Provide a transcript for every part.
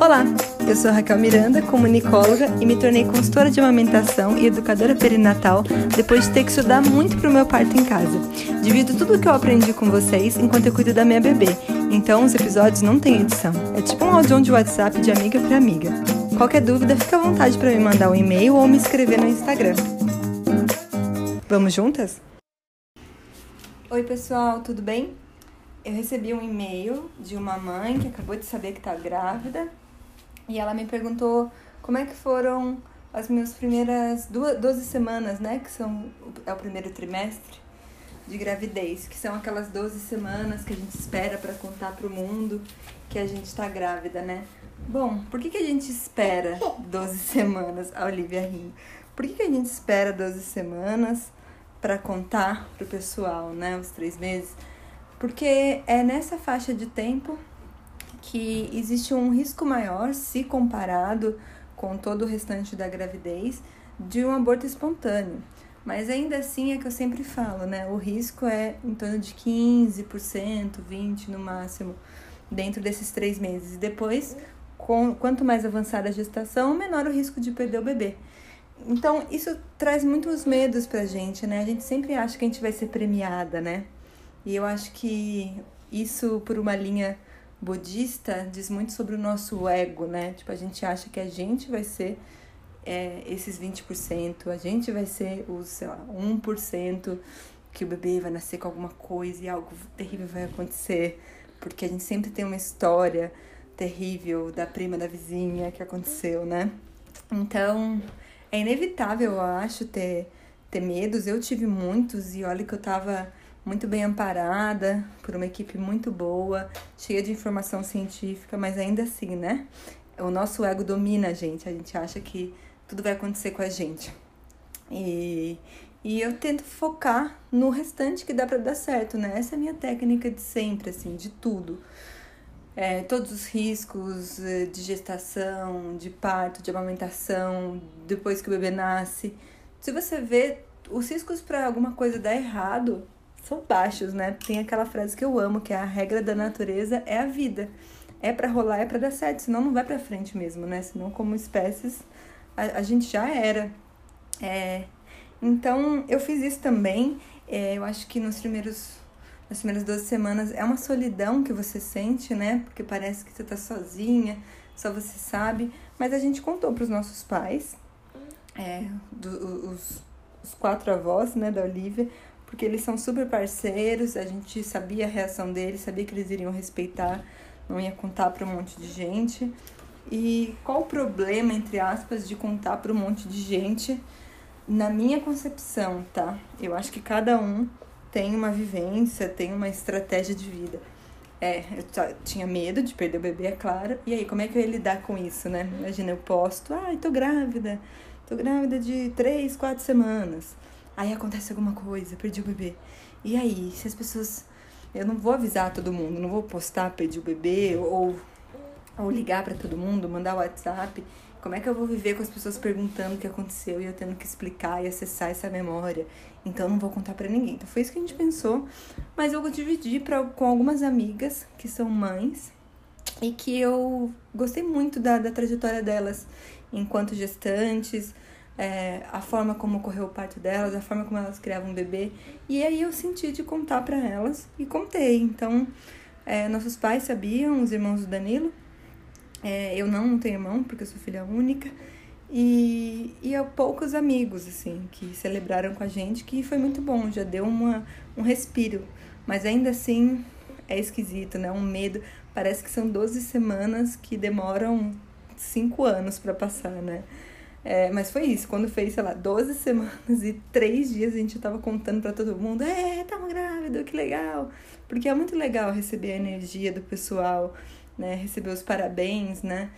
Olá, eu sou Raquel Miranda, comunicóloga e me tornei consultora de amamentação e educadora perinatal depois de ter que estudar muito para o meu parto em casa. Divido tudo o que eu aprendi com vocês enquanto eu cuido da minha bebê, então os episódios não têm edição. É tipo um áudio de WhatsApp de amiga para amiga. Qualquer dúvida, fica à vontade para me mandar um e-mail ou me escrever no Instagram. Vamos juntas? Oi, pessoal, tudo bem? Eu recebi um e-mail de uma mãe que acabou de saber que está grávida e ela me perguntou como é que foram as minhas primeiras duas, 12 semanas, né? Que são é o primeiro trimestre de gravidez, que são aquelas 12 semanas que a gente espera para contar para o mundo que a gente está grávida, né? Bom, por que, que a gente espera 12 semanas? A Olivia rindo. Por que, que a gente espera 12 semanas para contar para o pessoal, né? Os três meses? Porque é nessa faixa de tempo que existe um risco maior, se comparado com todo o restante da gravidez, de um aborto espontâneo. Mas ainda assim é que eu sempre falo, né? O risco é em torno de 15%, 20% no máximo, dentro desses três meses. E depois, com, quanto mais avançada a gestação, menor o risco de perder o bebê. Então, isso traz muitos medos pra gente, né? A gente sempre acha que a gente vai ser premiada, né? E eu acho que isso, por uma linha budista diz muito sobre o nosso ego, né? Tipo, a gente acha que a gente vai ser é, esses 20%, a gente vai ser os, sei lá, 1% que o bebê vai nascer com alguma coisa e algo terrível vai acontecer, porque a gente sempre tem uma história terrível da prima da vizinha que aconteceu, né? Então, é inevitável, eu acho, ter, ter medos. Eu tive muitos e olha que eu tava muito bem amparada por uma equipe muito boa, cheia de informação científica, mas ainda assim, né? O nosso ego domina a gente, a gente acha que tudo vai acontecer com a gente. E, e eu tento focar no restante que dá para dar certo, né? Essa é a minha técnica de sempre, assim, de tudo. É, todos os riscos eh, de gestação, de parto, de amamentação, depois que o bebê nasce. Se você vê os riscos para alguma coisa dar errado, são baixos, né? Tem aquela frase que eu amo, que é a regra da natureza é a vida. É para rolar, é para dar certo, senão não vai para frente mesmo, né? Senão como espécies a, a gente já era. É, então eu fiz isso também. É, eu acho que nos primeiros nas primeiras 12 semanas é uma solidão que você sente, né? Porque parece que você tá sozinha, só você sabe. Mas a gente contou para os nossos pais, é, do, os, os quatro avós, né, da Olivia, porque eles são super parceiros, a gente sabia a reação deles, sabia que eles iriam respeitar, não ia contar para um monte de gente. E qual o problema, entre aspas, de contar para um monte de gente? Na minha concepção, tá? Eu acho que cada um tem uma vivência, tem uma estratégia de vida. É, eu tinha medo de perder o bebê, é claro. E aí, como é que eu ia lidar com isso, né? Imagina, eu posto, ai, ah, tô grávida, tô grávida de três, quatro semanas. Aí acontece alguma coisa, perdi o bebê. E aí, se as pessoas. Eu não vou avisar todo mundo, não vou postar, perdi o bebê, ou, ou ligar para todo mundo, mandar WhatsApp. Como é que eu vou viver com as pessoas perguntando o que aconteceu e eu tendo que explicar e acessar essa memória? Então não vou contar para ninguém. Então foi isso que a gente pensou, mas eu vou dividir pra, com algumas amigas que são mães e que eu gostei muito da, da trajetória delas enquanto gestantes, é, a forma como ocorreu o parto delas, a forma como elas criavam um bebê. E aí eu senti de contar para elas e contei. Então, é, nossos pais sabiam, os irmãos do Danilo. É, eu não tenho irmão, porque eu sou filha única. E, e há poucos amigos, assim, que celebraram com a gente, que foi muito bom, já deu uma, um respiro. Mas ainda assim é esquisito, né? Um medo. Parece que são 12 semanas que demoram 5 anos para passar, né? É, mas foi isso, quando fez, sei lá, 12 semanas e 3 dias a gente tava contando para todo mundo, é, tamo grávida, que legal. Porque é muito legal receber a energia do pessoal, né? Receber os parabéns, né?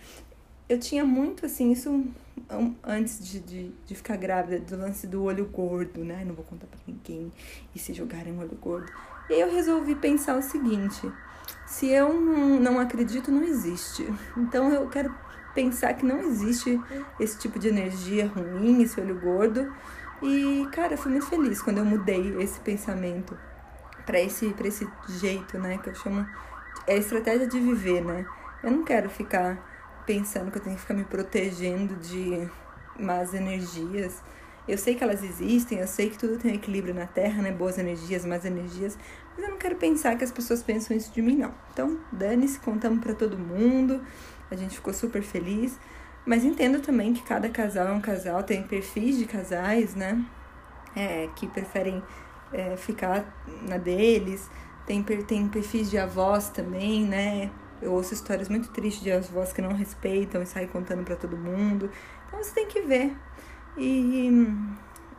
Eu tinha muito, assim, isso antes de, de, de ficar grávida, do lance do olho gordo, né? Não vou contar pra ninguém e se jogarem olho gordo. E eu resolvi pensar o seguinte: se eu não, não acredito, não existe. Então eu quero pensar que não existe esse tipo de energia ruim, esse olho gordo. E, cara, eu fui muito feliz quando eu mudei esse pensamento para esse, esse jeito, né? Que eu chamo. É a estratégia de viver, né? Eu não quero ficar pensando que eu tenho que ficar me protegendo de más energias. Eu sei que elas existem, eu sei que tudo tem equilíbrio na Terra, né? Boas energias, más energias, mas eu não quero pensar que as pessoas pensam isso de mim, não. Então, dane-se, contamos para todo mundo, a gente ficou super feliz, mas entendo também que cada casal é um casal, tem perfis de casais, né? É, que preferem é, ficar na deles, tem, tem perfis de avós também, né? Eu ouço histórias muito tristes de avós que não respeitam e saem contando para todo mundo. Então você tem que ver. E,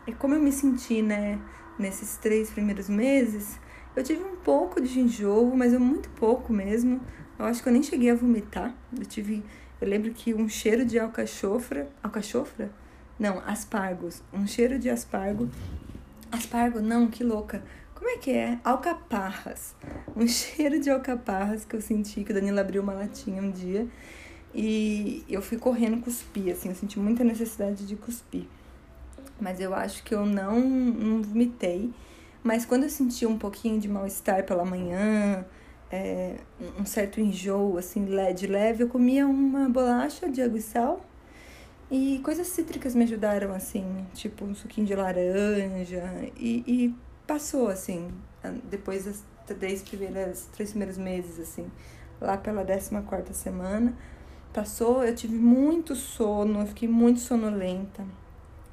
e como eu me senti, né, nesses três primeiros meses, eu tive um pouco de enjoo, mas eu muito pouco mesmo. Eu acho que eu nem cheguei a vomitar. Eu tive, eu lembro que um cheiro de alcachofra, alcachofra? Não, aspargos. Um cheiro de aspargo. Aspargo, não, que louca. Como é que é? Alcaparras. Um cheiro de alcaparras que eu senti, que o Danilo abriu uma latinha um dia. E eu fui correndo cuspir, assim, eu senti muita necessidade de cuspir. Mas eu acho que eu não, não vomitei. Mas quando eu senti um pouquinho de mal-estar pela manhã, é, um certo enjoo, assim, de leve, eu comia uma bolacha de água e sal. E coisas cítricas me ajudaram, assim, tipo um suquinho de laranja. E, e passou, assim, depois das três primeiras, três primeiros meses, assim, lá pela décima quarta semana Passou, eu tive muito sono, eu fiquei muito sonolenta.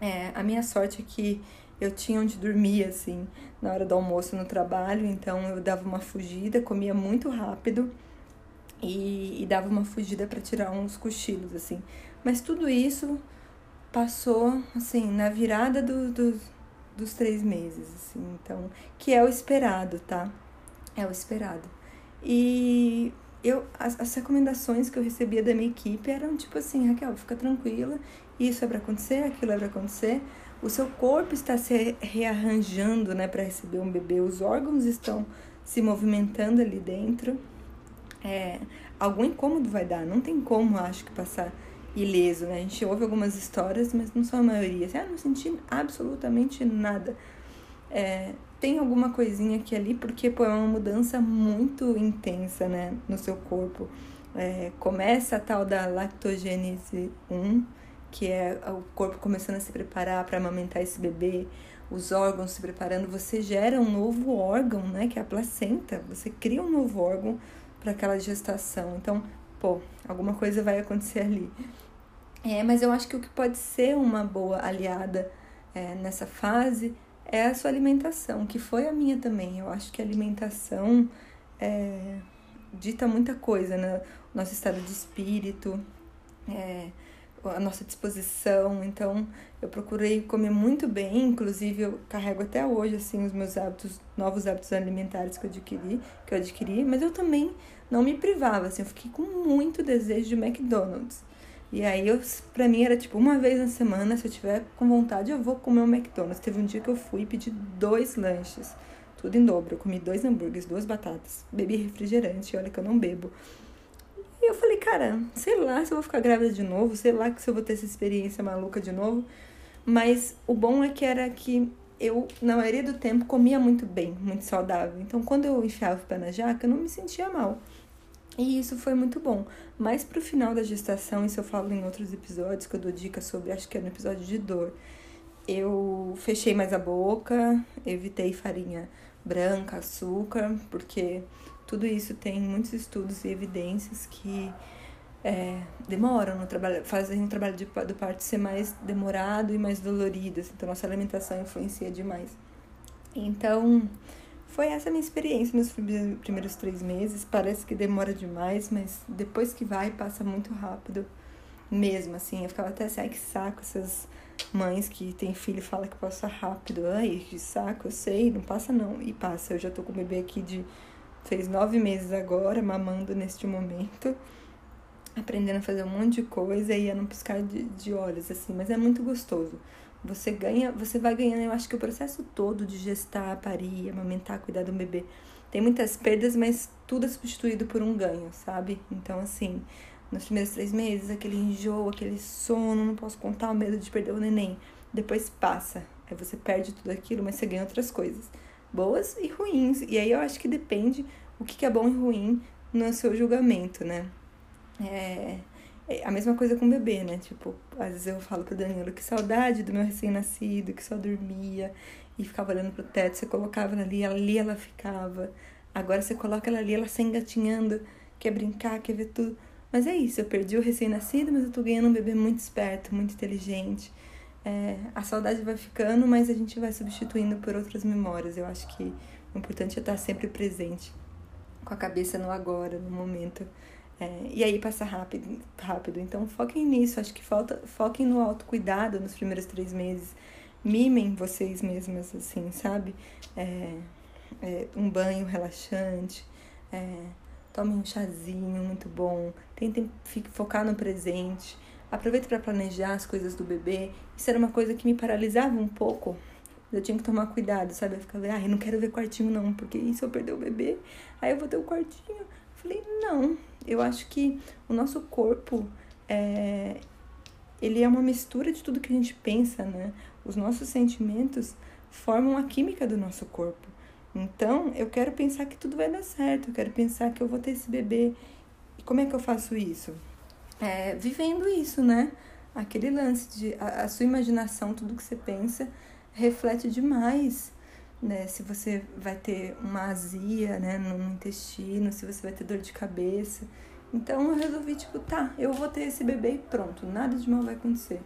É, a minha sorte é que eu tinha onde dormir, assim, na hora do almoço no trabalho, então eu dava uma fugida, comia muito rápido e, e dava uma fugida para tirar uns cochilos, assim. Mas tudo isso passou, assim, na virada do, do, dos três meses, assim, então, que é o esperado, tá? É o esperado. E eu as, as, recomendações que eu recebia da minha equipe eram tipo assim, Raquel, fica tranquila, isso é para acontecer, aquilo é para acontecer. O seu corpo está se rearranjando, né, para receber um bebê. Os órgãos estão se movimentando ali dentro. É, algum incômodo vai dar, não tem como, acho que passar ileso, né? A gente ouve algumas histórias, mas não são a maioria. Assim, ah, não senti absolutamente nada. É, tem alguma coisinha aqui ali, porque pô, é uma mudança muito intensa, né, no seu corpo. É, começa a tal da lactogênese 1, que é o corpo começando a se preparar para amamentar esse bebê, os órgãos se preparando, você gera um novo órgão, né, que é a placenta. Você cria um novo órgão para aquela gestação. Então, pô, alguma coisa vai acontecer ali. É, mas eu acho que o que pode ser uma boa aliada é, nessa fase é a sua alimentação, que foi a minha também. Eu acho que a alimentação é, dita muita coisa, né? Nosso estado de espírito, é, a nossa disposição. Então, eu procurei comer muito bem, inclusive eu carrego até hoje assim os meus hábitos, novos hábitos alimentares que eu adquiri, que eu adquiri, mas eu também não me privava, assim, eu fiquei com muito desejo de McDonald's. E aí, eu, pra mim, era tipo, uma vez na semana, se eu tiver com vontade, eu vou comer um McDonald's. Teve um dia que eu fui e pedi dois lanches, tudo em dobro. Eu comi dois hambúrgueres, duas batatas, bebi refrigerante, olha que eu não bebo. Eu falei, cara, sei lá se eu vou ficar grávida de novo, sei lá se eu vou ter essa experiência maluca de novo. Mas o bom é que era que eu, na maioria do tempo, comia muito bem, muito saudável. Então, quando eu enfiava o pé na jaca, eu não me sentia mal. E isso foi muito bom. Mas pro final da gestação, isso eu falo em outros episódios que eu dou dicas sobre, acho que é no episódio de dor. Eu fechei mais a boca, evitei farinha branca, açúcar, porque tudo isso tem muitos estudos e evidências que é, demoram no trabalho, fazem o trabalho de, do parto ser mais demorado e mais dolorido. Assim, então, nossa alimentação influencia demais. Então, foi essa minha experiência nos primeiros três meses. Parece que demora demais, mas depois que vai, passa muito rápido mesmo, assim. Eu ficava até assim, ai que saco essas mães que tem filho e fala que passa rápido. Ai, que saco, eu sei, não passa não. E passa, eu já tô com o bebê aqui de... Fez nove meses agora, mamando neste momento. Aprendendo a fazer um monte de coisa e a não piscar de, de olhos, assim. Mas é muito gostoso. Você ganha, você vai ganhando, eu acho que o processo todo de gestar, parir, amamentar, cuidar do bebê, tem muitas perdas, mas tudo é substituído por um ganho, sabe? Então, assim, nos primeiros três meses, aquele enjoo, aquele sono, não posso contar o medo de perder o neném. Depois passa, aí você perde tudo aquilo, mas você ganha outras coisas, boas e ruins. E aí eu acho que depende o que é bom e ruim no seu julgamento, né? É, é a mesma coisa com o bebê, né? Tipo, às vezes eu falo pro Danilo que saudade do meu recém-nascido, que só dormia e ficava olhando pro teto. Você colocava ali, ali ela ficava. Agora você coloca ela ali, ela sai engatinhando, quer brincar, quer ver tudo. Mas é isso, eu perdi o recém-nascido, mas eu tô ganhando um bebê muito esperto, muito inteligente. É, a saudade vai ficando, mas a gente vai substituindo por outras memórias. Eu acho que o importante é estar sempre presente, com a cabeça no agora, no momento. É, e aí passa rápido, rápido. Então foquem nisso. Acho que falta, foquem no autocuidado nos primeiros três meses. Mimem vocês mesmas, assim, sabe? É, é, um banho relaxante. É, tomem um chazinho muito bom. Tentem focar no presente. Aproveite para planejar as coisas do bebê. Isso era uma coisa que me paralisava um pouco. Eu tinha que tomar cuidado, sabe? Eu ficava, ah, eu não quero ver quartinho não, porque e se eu perder o bebê? Aí eu vou ter o quartinho. Falei, não, eu acho que o nosso corpo é, ele é uma mistura de tudo que a gente pensa, né? Os nossos sentimentos formam a química do nosso corpo. Então, eu quero pensar que tudo vai dar certo, eu quero pensar que eu vou ter esse bebê. E como é que eu faço isso? É, vivendo isso, né? Aquele lance de a, a sua imaginação, tudo que você pensa, reflete demais né? Se você vai ter uma azia, né, no intestino, se você vai ter dor de cabeça. Então eu resolvi, tipo, tá, eu vou ter esse bebê e pronto, nada de mal vai acontecer.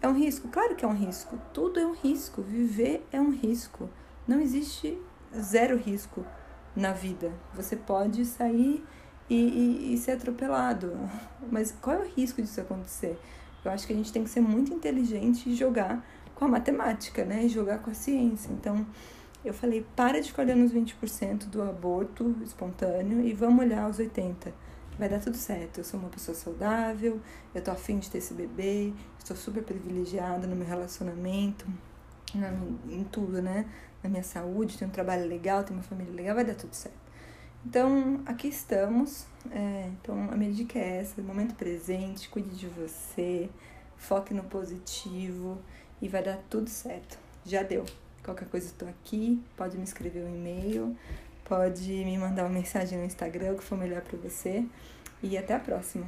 É um risco? Claro que é um risco. Tudo é um risco. Viver é um risco. Não existe zero risco na vida. Você pode sair e, e, e ser atropelado. Mas qual é o risco disso acontecer? Eu acho que a gente tem que ser muito inteligente e jogar com a matemática, né? E jogar com a ciência. Então, eu falei, para de ficar olhando os 20% do aborto espontâneo e vamos olhar os 80%. Vai dar tudo certo. Eu sou uma pessoa saudável, eu tô afim de ter esse bebê, estou super privilegiada no meu relacionamento, na, em tudo, né? Na minha saúde, tenho um trabalho legal, tenho uma família legal, vai dar tudo certo. Então, aqui estamos. É, então, a minha dica é essa: momento presente, cuide de você, foque no positivo e vai dar tudo certo. Já deu. Qualquer coisa estou aqui, pode me escrever um e-mail, pode me mandar uma mensagem no Instagram, o que for melhor para você. E até a próxima.